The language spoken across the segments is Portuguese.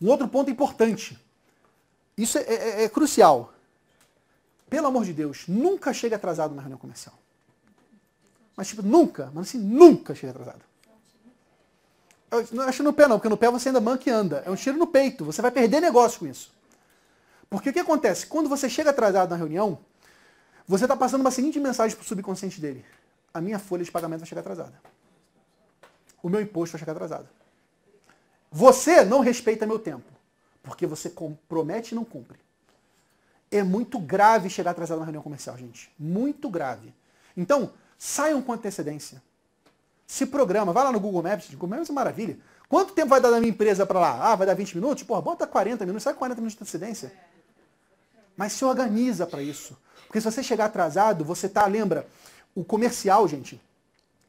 Um outro ponto importante. Isso é, é, é crucial. Pelo amor de Deus, nunca chegue atrasado na reunião comercial. Mas, tipo, nunca, mas assim, nunca chegue atrasado. Eu não acho no pé não, porque no pé você ainda manca e anda. É um tiro no peito. Você vai perder negócio com isso. Porque o que acontece? Quando você chega atrasado na reunião, você está passando uma seguinte mensagem para o subconsciente dele. A minha folha de pagamento vai chegar atrasada. O meu imposto vai chegar atrasado. Você não respeita meu tempo, porque você compromete e não cumpre. É muito grave chegar atrasado na reunião comercial, gente. Muito grave. Então, saiam com antecedência. Se programa, vai lá no Google Maps, Google Maps é maravilha. Quanto tempo vai dar da minha empresa para lá? Ah, vai dar 20 minutos? Porra, bota 40 minutos, sai 40 minutos de antecedência. Mas se organiza para isso. Porque se você chegar atrasado, você tá, lembra, o comercial, gente,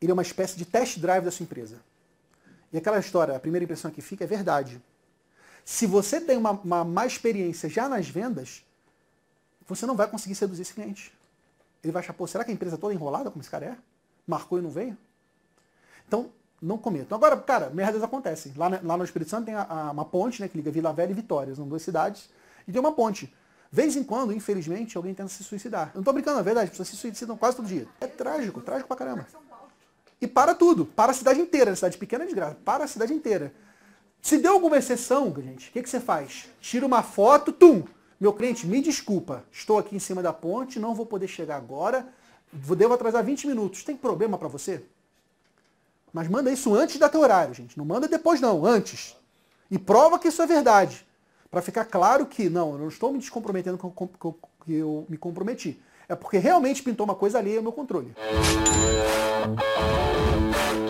ele é uma espécie de test drive da sua empresa. E aquela história, a primeira impressão que fica é verdade. Se você tem uma, uma má experiência já nas vendas, você não vai conseguir seduzir esse cliente. Ele vai achar, pô, será que a empresa é toda enrolada como esse cara é? Marcou e não veio? Então, não cometam. Agora, cara, merdas acontecem. Lá, lá no Espírito Santo tem a, a, uma ponte, né, que liga Vila Velha e Vitória, são duas cidades, e tem uma ponte. Vez em quando, infelizmente, alguém tenta se suicidar. Eu não tô brincando, é verdade, as pessoas se suicidam quase todo dia. É trágico, trágico pra caramba. E para tudo, para a cidade inteira, a cidade pequena é desgraça, para a cidade inteira. Se deu alguma exceção, gente, o que, que você faz? Tira uma foto, tum! Meu cliente, me desculpa, estou aqui em cima da ponte, não vou poder chegar agora, devo atrasar 20 minutos. Tem problema para você? Mas manda isso antes da teu horário, gente. Não manda depois, não, antes. E prova que isso é verdade. Para ficar claro que, não, eu não estou me descomprometendo com o que eu me comprometi. É porque realmente pintou uma coisa ali ao meu controle. Música